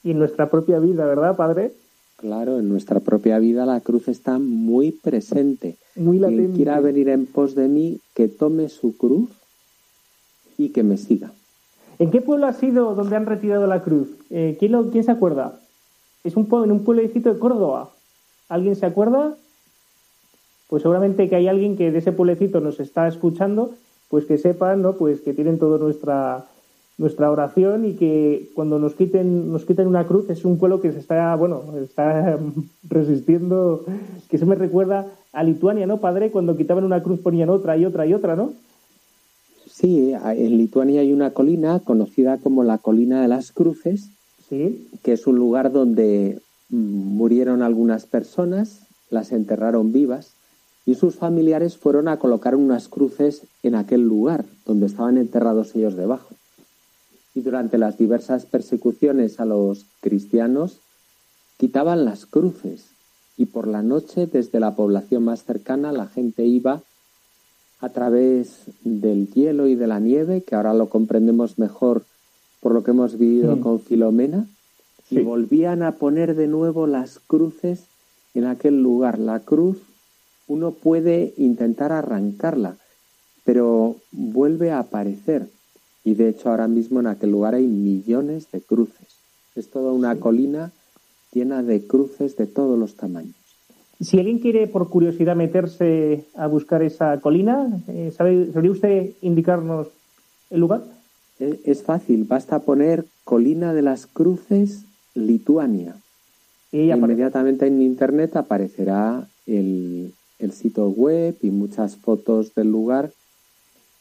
Y en nuestra propia vida, ¿verdad, Padre? Claro, en nuestra propia vida la cruz está muy presente. Muy Quien latente. quiera venir en pos de mí, que tome su cruz y que me siga. ¿En qué pueblo ha sido donde han retirado la cruz? Eh, ¿quién, lo- ¿Quién se acuerda? Es un pueblo, en un pueblecito de Córdoba. ¿Alguien se acuerda? Pues seguramente que hay alguien que de ese pueblecito nos está escuchando, pues que sepan, ¿no? Pues que tienen toda nuestra nuestra oración y que cuando nos quiten nos quiten una cruz es un pueblo que se está, bueno, está resistiendo, que se me recuerda a Lituania, ¿no, padre? Cuando quitaban una cruz ponían otra y otra y otra, ¿no? Sí, en Lituania hay una colina conocida como la colina de las cruces, que es un lugar donde murieron algunas personas, las enterraron vivas y sus familiares fueron a colocar unas cruces en aquel lugar donde estaban enterrados ellos debajo. Y durante las diversas persecuciones a los cristianos quitaban las cruces y por la noche desde la población más cercana la gente iba a través del hielo y de la nieve, que ahora lo comprendemos mejor por lo que hemos vivido con Filomena, y volvían a poner de nuevo las cruces en aquel lugar. La cruz uno puede intentar arrancarla, pero vuelve a aparecer. Y de hecho ahora mismo en aquel lugar hay millones de cruces. Es toda una colina llena de cruces de todos los tamaños. Si alguien quiere por curiosidad meterse a buscar esa colina, eh, ¿sabe, ¿sabría usted indicarnos el lugar? E- Es fácil, basta poner Colina de las Cruces, Lituania. Y inmediatamente en internet aparecerá el, el sitio web y muchas fotos del lugar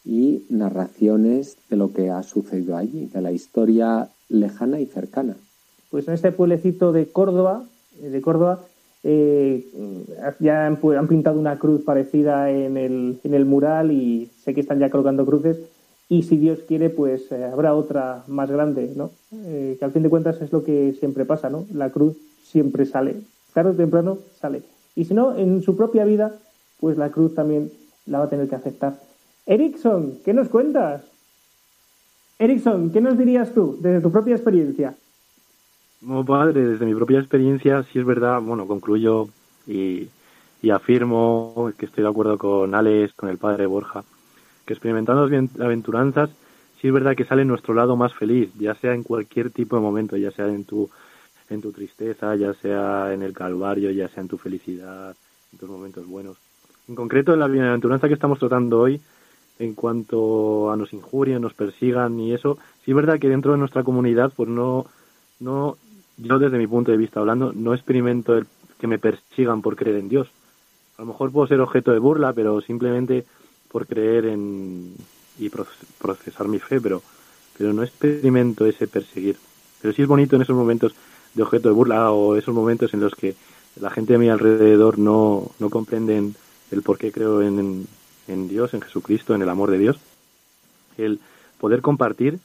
y narraciones de lo que ha sucedido allí, de la historia lejana y cercana. Pues en este pueblecito de Córdoba, de Córdoba, eh, ya han pintado una cruz parecida en el, en el mural y sé que están ya colocando cruces y si Dios quiere pues eh, habrá otra más grande, ¿no? Eh, que al fin de cuentas es lo que siempre pasa, ¿no? La cruz siempre sale, tarde o temprano sale. Y si no, en su propia vida, pues la cruz también la va a tener que aceptar. Erickson, ¿qué nos cuentas? Erickson, ¿qué nos dirías tú desde tu propia experiencia? Como padre, desde mi propia experiencia, sí es verdad, bueno, concluyo y, y afirmo que estoy de acuerdo con Alex, con el padre Borja, que experimentando las aventuranzas, sí es verdad que sale nuestro lado más feliz, ya sea en cualquier tipo de momento, ya sea en tu, en tu tristeza, ya sea en el calvario, ya sea en tu felicidad, en tus momentos buenos. En concreto, en la bienaventuranza que estamos tratando hoy, en cuanto a nos injurien, nos persigan y eso, sí es verdad que dentro de nuestra comunidad, pues no, no, yo desde mi punto de vista hablando, no experimento el que me persigan por creer en Dios. A lo mejor puedo ser objeto de burla, pero simplemente por creer en y pro- procesar mi fe, pero, pero no experimento ese perseguir. Pero sí es bonito en esos momentos de objeto de burla o esos momentos en los que la gente de mi alrededor no, no comprenden el por qué creo en, en Dios, en Jesucristo, en el amor de Dios. El poder compartir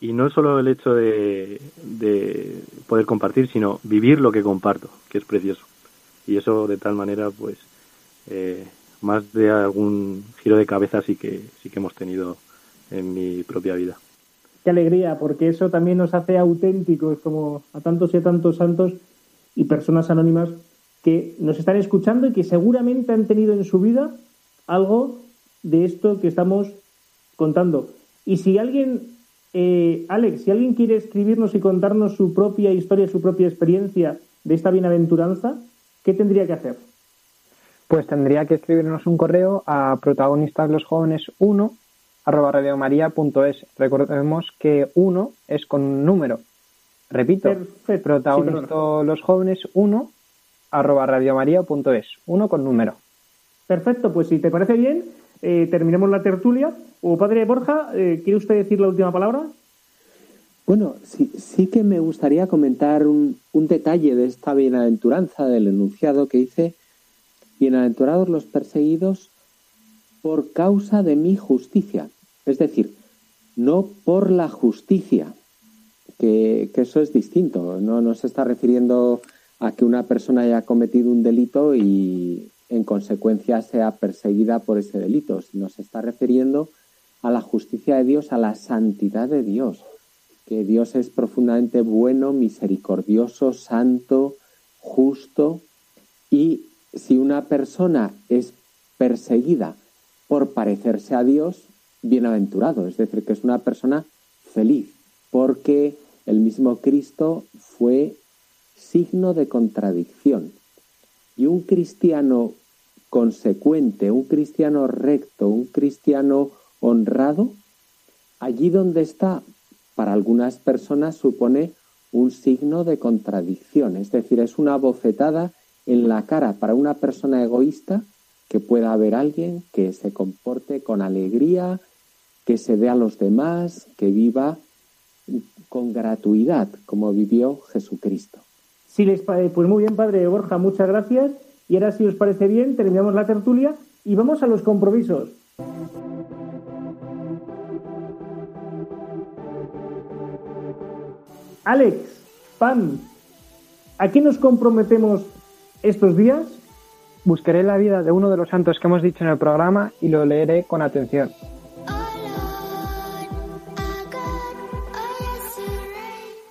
y no solo el hecho de, de poder compartir, sino vivir lo que comparto, que es precioso. Y eso de tal manera, pues, eh, más de algún giro de cabeza sí que, sí que hemos tenido en mi propia vida. Qué alegría, porque eso también nos hace auténticos como a tantos y a tantos santos y personas anónimas que nos están escuchando y que seguramente han tenido en su vida algo de esto que estamos contando. Y si alguien, eh, Alex, si alguien quiere escribirnos y contarnos su propia historia, su propia experiencia de esta bienaventuranza, ¿qué tendría que hacer? Pues tendría que escribirnos un correo a protagonistasLosJovenes1 arroba radiomaria.es. Recordemos que 1 es con un número. Repito, protagonistasLosJovenes1 arroba radiomaria.es. 1 con número. Perfecto, pues si te parece bien, eh, terminemos la tertulia. O padre Borja, eh, ¿quiere usted decir la última palabra? Bueno, sí, sí que me gustaría comentar un, un detalle de esta bienaventuranza del enunciado que dice, bienaventurados los perseguidos por causa de mi justicia. Es decir, no por la justicia, que, que eso es distinto. No, no se está refiriendo a que una persona haya cometido un delito y en consecuencia sea perseguida por ese delito, sino se está refiriendo a la justicia de Dios, a la santidad de Dios, que Dios es profundamente bueno, misericordioso, santo, justo, y si una persona es perseguida por parecerse a Dios, bienaventurado, es decir, que es una persona feliz, porque el mismo Cristo fue signo de contradicción. Y un cristiano consecuente, un cristiano recto, un cristiano honrado, allí donde está, para algunas personas supone un signo de contradicción, es decir, es una bofetada en la cara para una persona egoísta que pueda haber alguien que se comporte con alegría, que se dé a los demás, que viva con gratuidad, como vivió Jesucristo. Si les pa- pues muy bien, padre Borja, muchas gracias. Y ahora, si os parece bien, terminamos la tertulia y vamos a los compromisos. Alex, Pam, ¿a qué nos comprometemos estos días? Buscaré la vida de uno de los santos que hemos dicho en el programa y lo leeré con atención.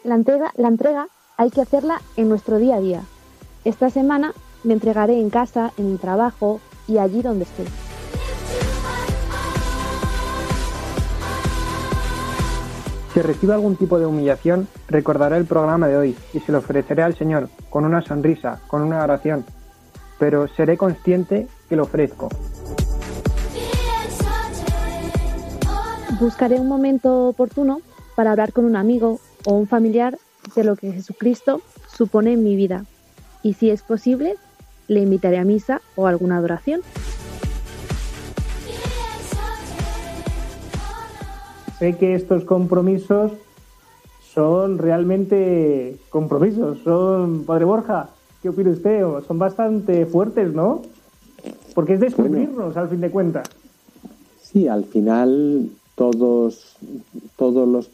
La entrega, la entrega hay que hacerla en nuestro día a día. Esta semana me entregaré en casa, en el trabajo y allí donde esté. Si recibo algún tipo de humillación, recordaré el programa de hoy y se lo ofreceré al Señor con una sonrisa, con una oración, pero seré consciente que lo ofrezco. Buscaré un momento oportuno para hablar con un amigo o un familiar de lo que Jesucristo supone en mi vida. Y si es posible, le invitaré a misa o a alguna adoración. Sé que estos compromisos son realmente compromisos. Son, padre Borja, ¿qué opina usted? Son bastante fuertes, ¿no? Porque es descubrirnos, al fin de cuentas. Sí, al final todos, todos los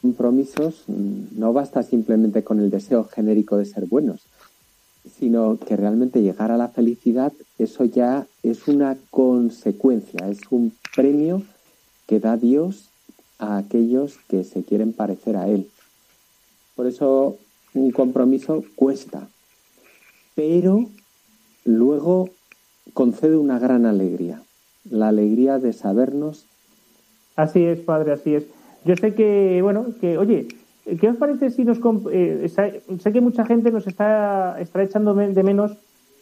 compromisos mm, no basta simplemente con el deseo genérico de ser buenos, sino que realmente llegar a la felicidad, eso ya es una consecuencia, es un premio que da Dios a aquellos que se quieren parecer a Él. Por eso un compromiso cuesta, pero luego concede una gran alegría, la alegría de sabernos. Así es, padre, así es. Yo sé que, bueno, que, oye, ¿qué os parece si nos... eh, sé que mucha gente nos está, está echando de menos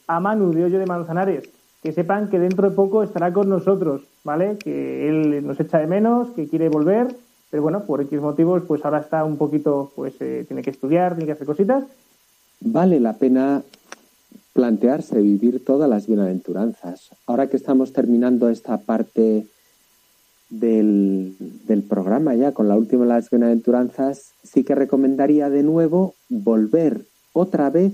a Manu de Hoyo de Manzanares. Que sepan que dentro de poco estará con nosotros, ¿vale? Que él nos echa de menos, que quiere volver, pero bueno, por X motivos, pues ahora está un poquito, pues eh, tiene que estudiar, tiene que hacer cositas. Vale la pena plantearse vivir todas las bienaventuranzas. Ahora que estamos terminando esta parte del, del programa ya con la última de las bienaventuranzas, sí que recomendaría de nuevo volver otra vez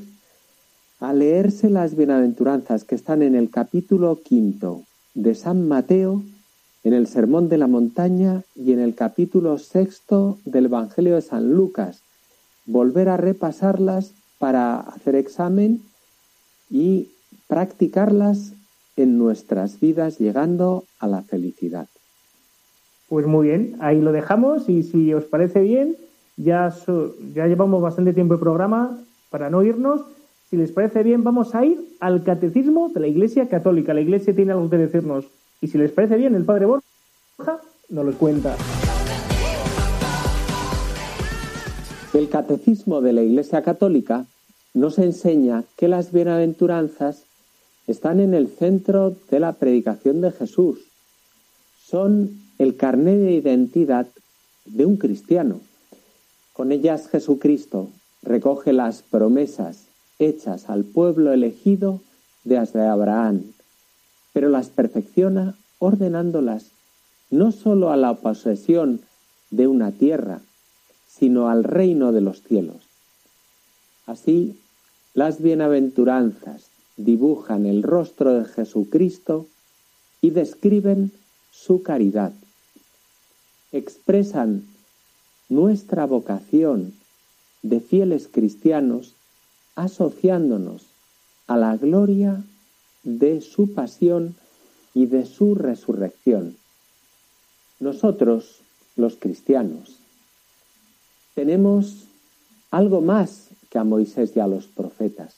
a leerse las bienaventuranzas que están en el capítulo quinto de San Mateo, en el Sermón de la Montaña y en el capítulo sexto del Evangelio de San Lucas. Volver a repasarlas para hacer examen y practicarlas en nuestras vidas llegando a la felicidad. Pues muy bien, ahí lo dejamos y si os parece bien, ya, so- ya llevamos bastante tiempo de programa para no irnos. Si les parece bien, vamos a ir al catecismo de la Iglesia Católica. La Iglesia tiene algo que decirnos. Y si les parece bien, el Padre Borja nos lo cuenta. El catecismo de la Iglesia Católica nos enseña que las bienaventuranzas están en el centro de la predicación de Jesús. Son el carné de identidad de un cristiano. Con ellas Jesucristo recoge las promesas hechas al pueblo elegido desde Abraham, pero las perfecciona ordenándolas no sólo a la posesión de una tierra, sino al reino de los cielos. Así, las bienaventuranzas dibujan el rostro de Jesucristo y describen su caridad. Expresan nuestra vocación de fieles cristianos asociándonos a la gloria de su pasión y de su resurrección. Nosotros, los cristianos, tenemos algo más que a Moisés y a los profetas.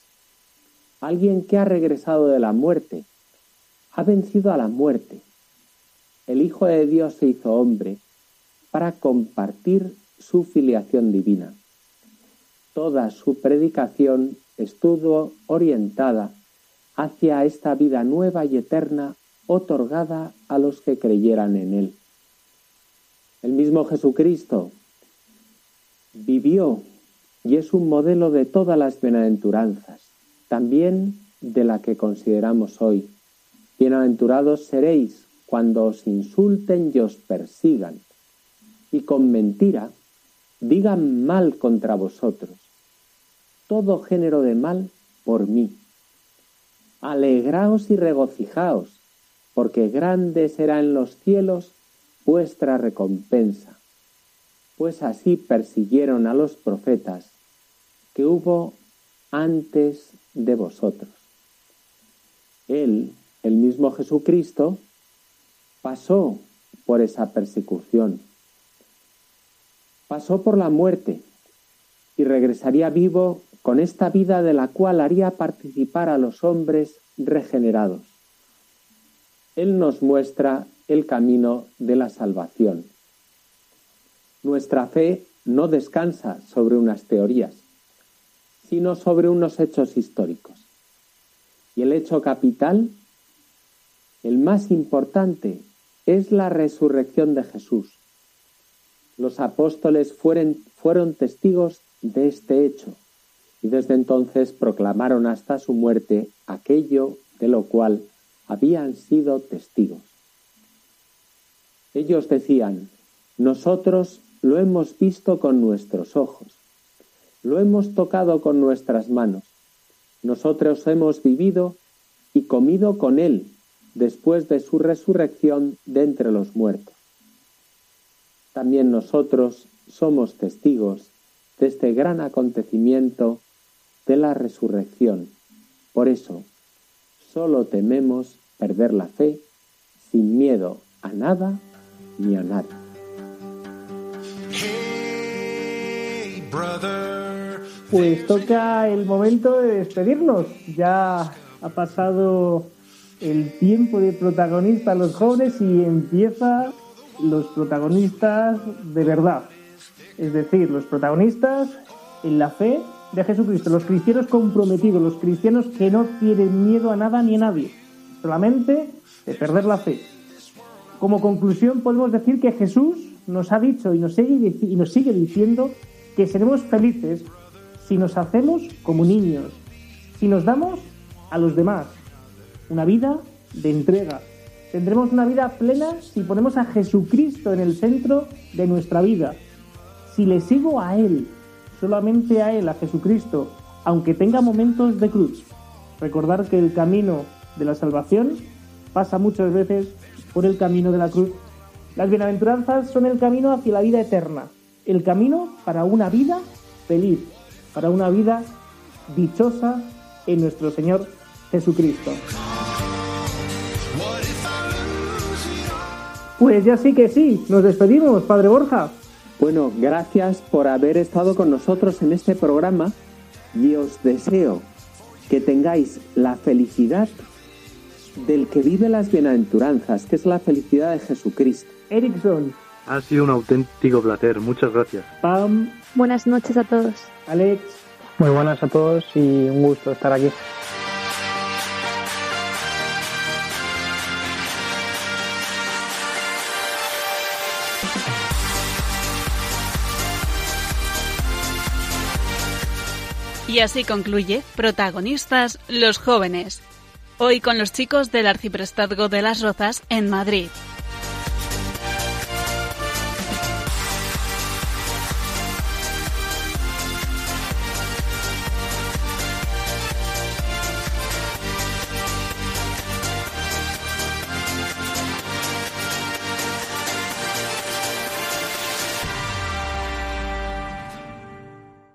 Alguien que ha regresado de la muerte, ha vencido a la muerte. El Hijo de Dios se hizo hombre para compartir su filiación divina. Toda su predicación estuvo orientada hacia esta vida nueva y eterna otorgada a los que creyeran en Él. El mismo Jesucristo vivió y es un modelo de todas las bienaventuranzas, también de la que consideramos hoy. Bienaventurados seréis cuando os insulten y os persigan, y con mentira digan mal contra vosotros, todo género de mal por mí. Alegraos y regocijaos, porque grande será en los cielos vuestra recompensa, pues así persiguieron a los profetas que hubo antes de vosotros. Él, el mismo Jesucristo, pasó por esa persecución, pasó por la muerte y regresaría vivo con esta vida de la cual haría participar a los hombres regenerados. Él nos muestra el camino de la salvación. Nuestra fe no descansa sobre unas teorías, sino sobre unos hechos históricos. Y el hecho capital, el más importante, es la resurrección de Jesús. Los apóstoles fueron, fueron testigos de este hecho y desde entonces proclamaron hasta su muerte aquello de lo cual habían sido testigos. Ellos decían, nosotros lo hemos visto con nuestros ojos, lo hemos tocado con nuestras manos, nosotros hemos vivido y comido con Él después de su resurrección de entre los muertos. También nosotros somos testigos de este gran acontecimiento de la resurrección. Por eso, solo tememos perder la fe sin miedo a nada ni a nada. Hey, Pues toca el momento de despedirnos. Ya ha pasado el tiempo de protagonistas los jóvenes y empieza los protagonistas de verdad. Es decir, los protagonistas en la fe de Jesucristo, los cristianos comprometidos, los cristianos que no tienen miedo a nada ni a nadie, solamente de perder la fe. Como conclusión podemos decir que Jesús nos ha dicho y nos sigue, y nos sigue diciendo que seremos felices si nos hacemos como niños, si nos damos a los demás, una vida de entrega. Tendremos una vida plena si ponemos a Jesucristo en el centro de nuestra vida. Si le sigo a Él, solamente a Él, a Jesucristo, aunque tenga momentos de cruz. Recordar que el camino de la salvación pasa muchas veces por el camino de la cruz. Las bienaventuranzas son el camino hacia la vida eterna, el camino para una vida feliz, para una vida dichosa en nuestro Señor Jesucristo. Pues ya sí que sí, nos despedimos, Padre Borja. Bueno, gracias por haber estado con nosotros en este programa y os deseo que tengáis la felicidad del que vive las bienaventuranzas, que es la felicidad de Jesucristo. Erickson, Ha sido un auténtico placer. Muchas gracias. Pam, Buenas noches a todos. Alex, Muy buenas a todos y un gusto estar aquí. Y así concluye Protagonistas los jóvenes. Hoy con los chicos del Arciprestazgo de las Rozas en Madrid.